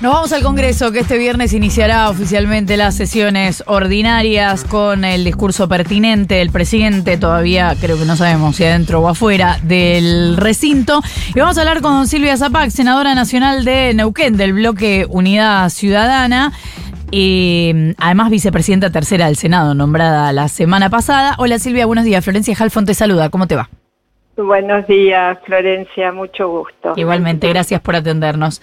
Nos vamos al Congreso, que este viernes iniciará oficialmente las sesiones ordinarias con el discurso pertinente del presidente, todavía creo que no sabemos si adentro o afuera del recinto. Y vamos a hablar con Silvia Zapac, senadora nacional de Neuquén, del bloque Unidad Ciudadana. Y además vicepresidenta tercera del Senado, nombrada la semana pasada. Hola Silvia, buenos días. Florencia Halfon te saluda. ¿Cómo te va? Buenos días, Florencia, mucho gusto. Igualmente, gracias por atendernos.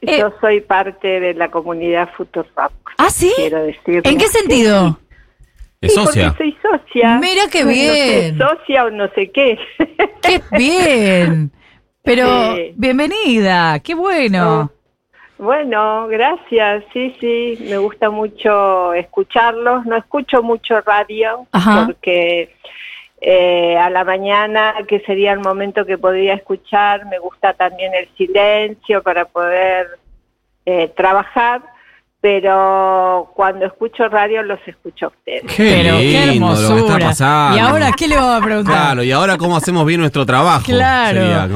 Yo eh, soy parte de la comunidad Futurock. ¿Ah, sí? Quiero decir. ¿En qué sentido? ¿Es socia? Porque soy socia. Mira qué bien. No sé, socia o no sé qué. Qué bien. Pero bienvenida, qué bueno. Bueno, gracias. Sí, sí, me gusta mucho escucharlos. No escucho mucho radio porque eh, a la mañana, que sería el momento que podría escuchar. Me gusta también el silencio para poder eh, trabajar, pero cuando escucho radio los escucho a ustedes. Qué Pero qué lindo lo que está hermosura. pasando. ¿Y ahora qué le vamos a preguntar? Claro, y ahora cómo hacemos bien nuestro trabajo. Claro. Sería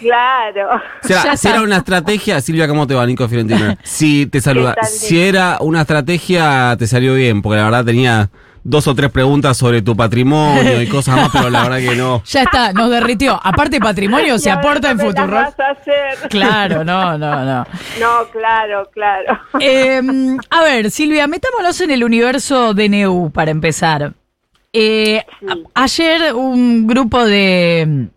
Claro. O sea, si era una estrategia, Silvia, ¿cómo te va, Nico Fiorentina? Si te saluda. ¿Qué tal, Si era una estrategia, te salió bien, porque la verdad tenía dos o tres preguntas sobre tu patrimonio y cosas más, pero la verdad que no. Ya está, nos derritió. Aparte patrimonio se aporta en Futuro. vas a hacer. Claro, no, no, no. No, claro, claro. Eh, a ver, Silvia, metámonos en el universo DNU para empezar. Eh, ayer un grupo de,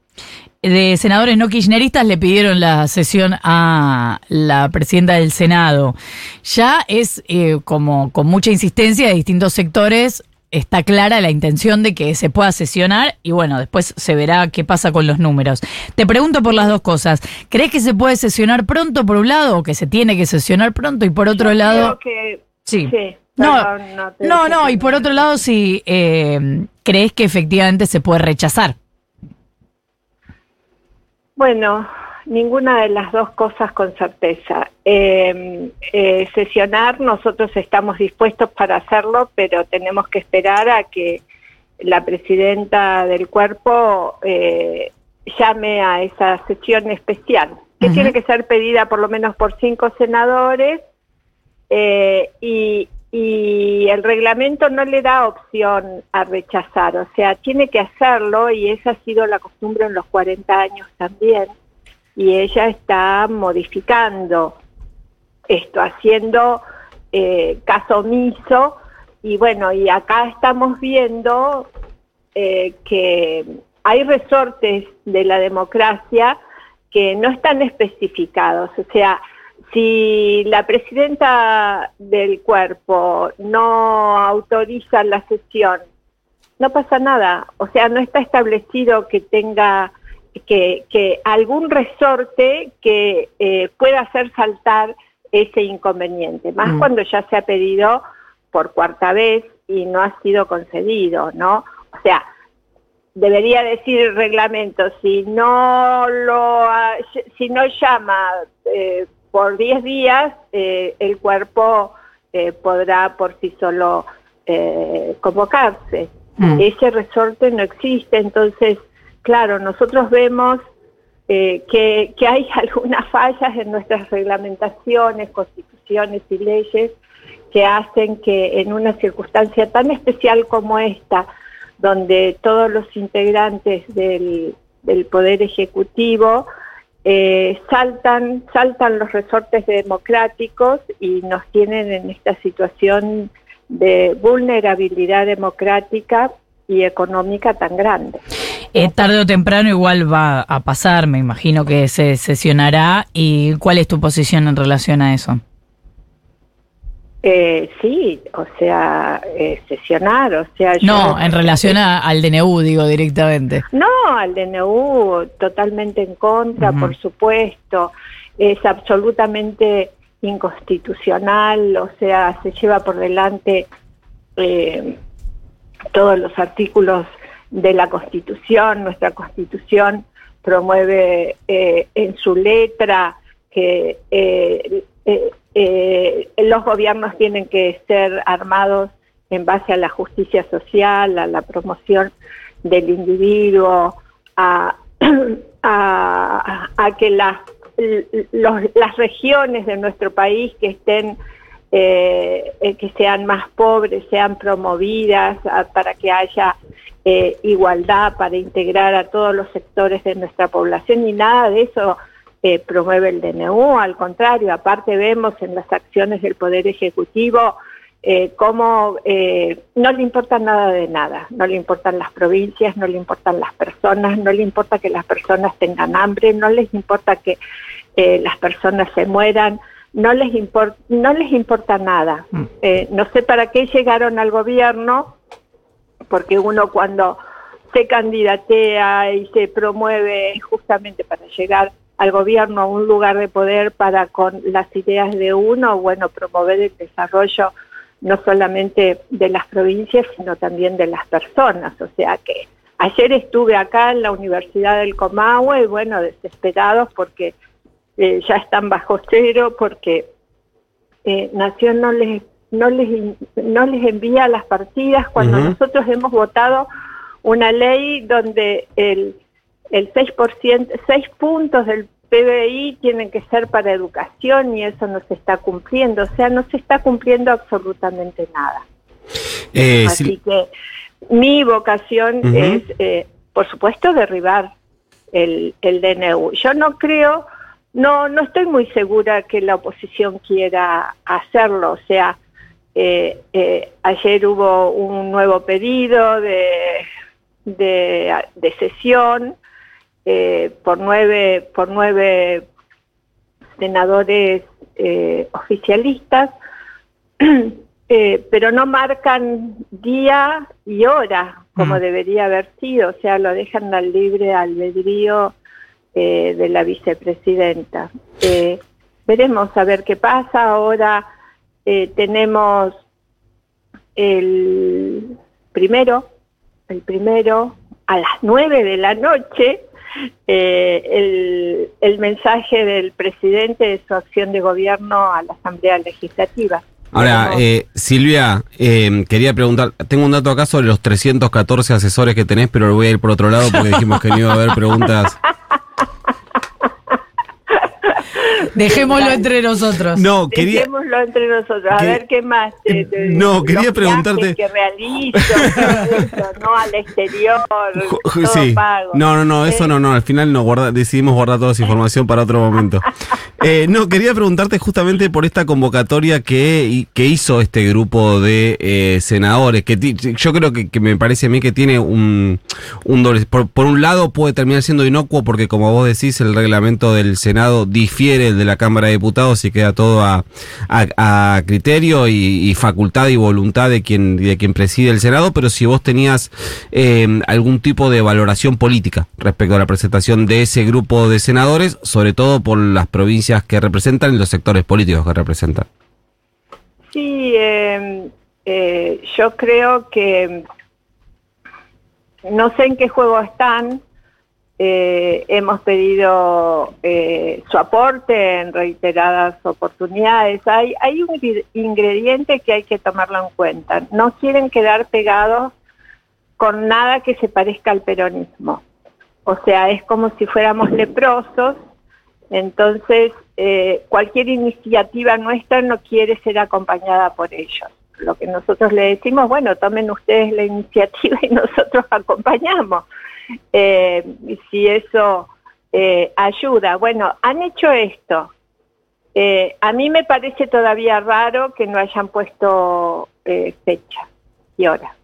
de senadores no kirchneristas le pidieron la sesión a la presidenta del Senado. Ya es eh, como con mucha insistencia de distintos sectores. Está clara la intención de que se pueda sesionar y bueno, después se verá qué pasa con los números. Te pregunto por las dos cosas. ¿Crees que se puede sesionar pronto por un lado o que se tiene que sesionar pronto y por otro Yo lado... creo que- Sí. sí, No, no, no, y por otro lado, si eh, crees que efectivamente se puede rechazar. Bueno, ninguna de las dos cosas con certeza. Eh, eh, sesionar, nosotros estamos dispuestos para hacerlo, pero tenemos que esperar a que la presidenta del cuerpo eh, llame a esa sesión especial, que tiene que ser pedida por lo menos por cinco senadores eh, y, y el reglamento no le da opción a rechazar, o sea, tiene que hacerlo y esa ha sido la costumbre en los 40 años también y ella está modificando esto, haciendo eh, caso omiso y bueno, y acá estamos viendo eh, que hay resortes de la democracia que no están especificados, o sea, si la presidenta del cuerpo no autoriza la sesión, no pasa nada. O sea, no está establecido que tenga que, que algún resorte que eh, pueda hacer saltar ese inconveniente, más Mm. cuando ya se ha pedido por cuarta vez y no ha sido concedido, ¿no? O sea, debería decir el reglamento, si no lo si no llama eh, por 10 días, eh, el cuerpo eh, podrá por sí solo eh, convocarse. Mm. Ese resorte no existe, entonces, claro, nosotros vemos eh, que, que hay algunas fallas en nuestras reglamentaciones, constituciones y leyes que hacen que en una circunstancia tan especial como esta, donde todos los integrantes del, del Poder Ejecutivo eh, saltan, saltan los resortes democráticos y nos tienen en esta situación de vulnerabilidad democrática y económica tan grande. Eh, tarde o temprano igual va a pasar, me imagino que se sesionará. ¿Y cuál es tu posición en relación a eso? Eh, sí, o sea, eh, sesionar, o sea... yo- No, en relación a- al DNU, digo directamente. No, al DNU totalmente en contra, por supuesto. Es absolutamente inconstitucional, o sea, se lleva por delante eh, todos los artículos de la Constitución. Nuestra Constitución promueve eh, en su letra que eh, eh, los gobiernos tienen que ser armados en base a la justicia social, a la promoción del individuo, a, que las, las regiones de nuestro país que estén eh, eh, que sean más pobres sean promovidas para que haya eh, igualdad para integrar a todos los sectores de nuestra población y nada de eso promueve el DNU, al contrario, aparte vemos en las acciones del Poder Ejecutivo eh, cómo no le importa nada de nada, no le importan las provincias, no le importan las personas, no le importa que las personas tengan hambre, no les importa que las personas se mueran, no les, importa no les importa nada. Mm. Eh, no sé para qué llegaron al gobierno, porque uno cuando se candidatea y se promueve justamente para llegar al gobierno a un lugar de poder para con las ideas de uno, bueno, promover el desarrollo no solamente de las provincias, sino también de las personas. O sea que ayer estuve acá en la Universidad del Comahue y bueno, desesperados porque eh, ya están bajo cero porque eh, Nación no les, no, les, no les envía las partidas cuando nosotros hemos votado una ley donde el, el 6%, 6 puntos del PBI tienen que ser para educación y eso no se está cumpliendo, o sea, no se está cumpliendo absolutamente nada. Eh, Así que mi vocación es, por supuesto, derribar el, el DNU. Yo no creo no, no estoy muy segura que la oposición quiera hacerlo. O sea, eh, eh, ayer hubo un nuevo pedido de, de, sesión eh, por nueve por nueve senadores oficialistas, pero no marcan día y hora como mm. debería haber sido. O sea, lo dejan al libre albedrío eh, de la vicepresidenta. Eh, veremos a ver qué pasa. Ahora eh, tenemos el primero, el primero a las nueve de la noche, el, el mensaje del presidente de su acción de gobierno a la Asamblea Legislativa. Ahora, eh, Silvia, eh, quería preguntar, tengo un dato acá sobre los 314 asesores que tenés, pero lo voy a ir por otro lado porque dijimos que no iba a haber preguntas Dejémoslo entre nosotros. No, quería. Dejémoslo entre nosotros. A ver qué más. no, quería preguntarte. Que realizo, no al exterior. sí. No, no, no, eso no, no. Al final no guarda, decidimos guardar toda esa información para otro momento. Eh, no, quería preguntarte justamente por esta convocatoria que, que hizo este grupo de eh, senadores. Que yo creo que, me parece a mí que tiene un, un doble. Por, por un lado, puede terminar siendo inocuo porque, como vos decís, el reglamento del Senado difiere de la Cámara de Diputados y queda todo a, a, criterio y, facultad y voluntad de quien, de quien preside el Senado, pero si vos tenías eh, algún tipo de valoración política respecto a la presentación de ese grupo de senadores, sobre todo por las provincias que representan y los sectores políticos que representan. Sí, em, eh, yo creo que no sé en qué juego están, eh, hemos pedido eh, su aporte en reiteradas oportunidades. Hay, hay un ingrediente que hay que tomarlo en cuenta. No quieren quedar pegados con nada que se parezca al peronismo. O sea, es como si fuéramos leprosos. Entonces, eh, cualquier iniciativa nuestra no quiere ser acompañada por ellos. Lo que nosotros le decimos, bueno, tomen ustedes la iniciativa y nosotros acompañamos eh, si eso eh, ayuda. Bueno, han hecho esto. Eh, a mí me parece todavía raro que no hayan puesto eh, fecha y hora.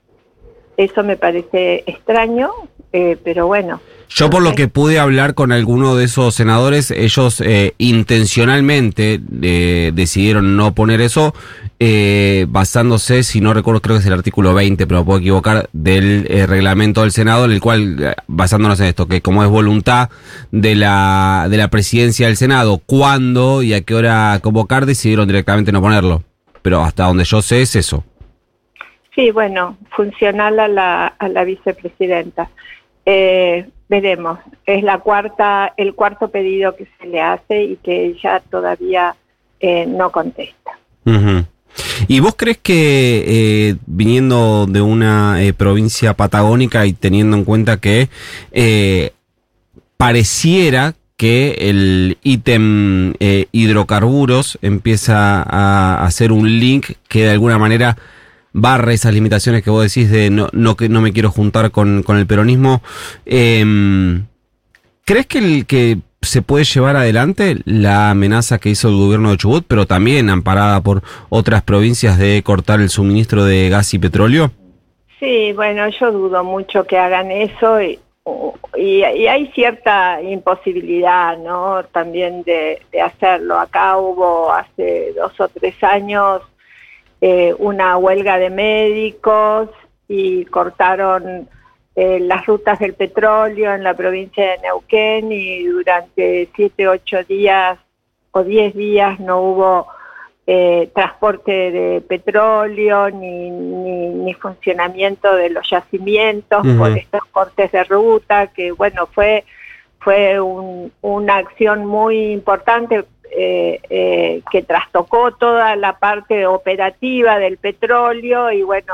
Eso me parece extraño, pero bueno. Yo por lo que pude hablar con alguno de esos senadores, ellos intencionalmente decidieron no poner eso eh, basándose, si no recuerdo, creo que es el artículo 20, pero puedo equivocar, del eh, reglamento del Senado, en el cual, eh, basándonos en esto, que como es voluntad de la, de la presidencia del Senado, cuándo y a qué hora convocar, decidieron directamente no ponerlo. Pero hasta donde yo sé es eso. Sí, bueno, funcional a la, a la vicepresidenta. Eh, veremos, es la cuarta, el cuarto pedido que se le hace y que ella todavía no contesta. ¿Y vos crees que eh, viniendo de una eh, provincia patagónica y teniendo en cuenta que eh, pareciera que el ítem hidrocarburos empieza a hacer un link que de alguna manera barra esas limitaciones que vos decís de no, no no me quiero juntar con, con el peronismo. Em, ¿Crees que, el, que se puede llevar adelante la amenaza que hizo el gobierno de Chubut, pero también amparada por otras provincias de cortar el suministro de gas y petróleo? Sí, bueno, yo dudo mucho que hagan eso y, y, hay cierta imposibilidad, ¿no? También de, hacerlo. Acá hubo hace dos o tres años eh, una huelga de médicos y cortaron eh, las rutas del petróleo en la provincia de Neuquén y durante siete, ocho días o diez días no hubo eh, transporte de petróleo ni, ni, funcionamiento de los yacimientos por estos cortes de ruta, que bueno, fue, fue una acción muy importante eh, eh, que trastocó toda la parte operativa del petróleo y bueno,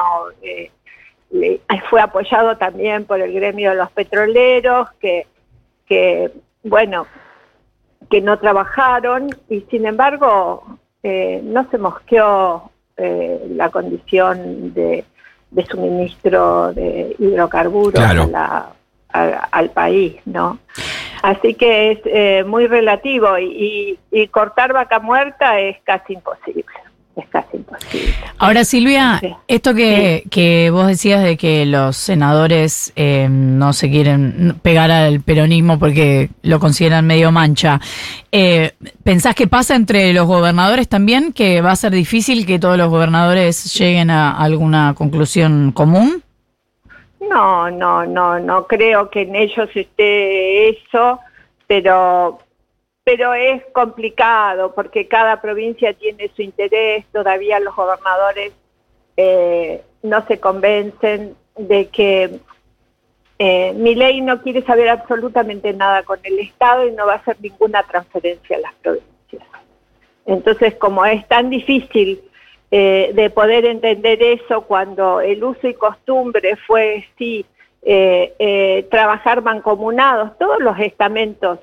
fue apoyado también por el gremio de los petroleros que, que bueno, que no trabajaron y sin embargo eh, no se mosqueó eh, la condición de, suministro de hidrocarburos al país, ¿no? Así que es eh, muy relativo y, cortar vaca muerta es casi imposible es casi imposible. Ahora, Silvia, esto que, que, vos decías de que los senadores eh, no se quieren pegar al peronismo porque lo consideran medio mancha, eh, ¿pensás que pasa entre los gobernadores también, que va a ser difícil que todos los gobernadores lleguen a alguna conclusión común? No, no, no, no creo que en ellos esté eso, pero pero es complicado porque cada provincia tiene su interés, todavía los gobernadores eh, no se convencen de que eh, mi ley no quiere saber absolutamente nada con el Estado y no va a hacer ninguna transferencia a las provincias. Entonces, como es tan difícil eh, de poder entender eso cuando el uso y costumbre fue, sí, trabajar mancomunados, todos los estamentos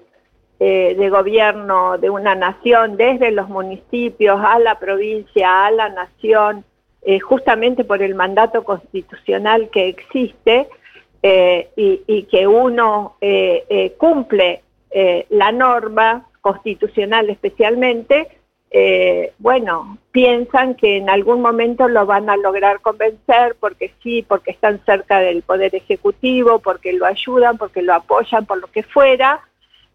eh, de gobierno de una nación, desde los municipios a la provincia, a la nación, eh, justamente por el mandato constitucional que existe eh, y, que uno cumple la norma constitucional especialmente, bueno, piensan que en algún momento lo van a lograr convencer porque sí, porque están cerca del Poder Ejecutivo, porque lo ayudan, porque lo apoyan, por lo que fuera,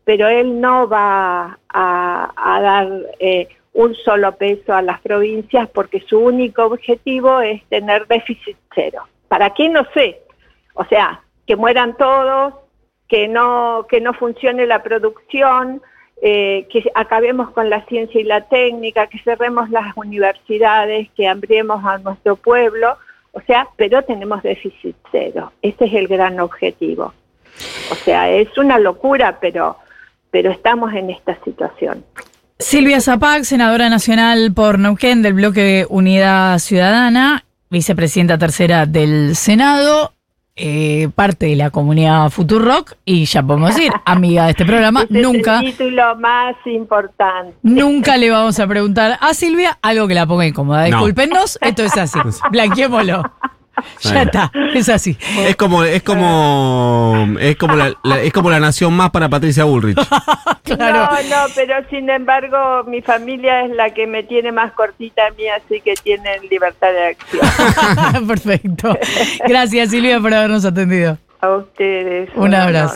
pero él no va a, dar eh, un solo peso a las provincias porque su único objetivo es tener déficit cero. ¿Para qué? No sé. O sea, que mueran todos, que no, que no funcione la producción, eh, que acabemos con la ciencia y la técnica, que cerremos las universidades, que hambriemos a nuestro pueblo. O sea, pero tenemos déficit cero. Ese es el gran objetivo. O sea, es una locura, pero pero estamos en esta situación. Silvia Zapag, senadora nacional por Neuquén del bloque Unidad Ciudadana, vicepresidenta tercera del Senado, eh, parte de la comunidad Futurock y ya podemos decir, amiga de este programa, este nunca. Es el título más importante. Nunca le vamos a preguntar a Silvia algo que la ponga incómoda. Discúlpenos, esto es así. Blanqueémoslo. Ya está, es así. Es como, es como, es como la, es como la nación más para Patricia Bullrich. No, no, pero sin embargo mi familia es la que me tiene más cortita a mí, así que tienen libertad de acción. Perfecto. Gracias Silvia por habernos atendido. A ustedes. Un abrazo.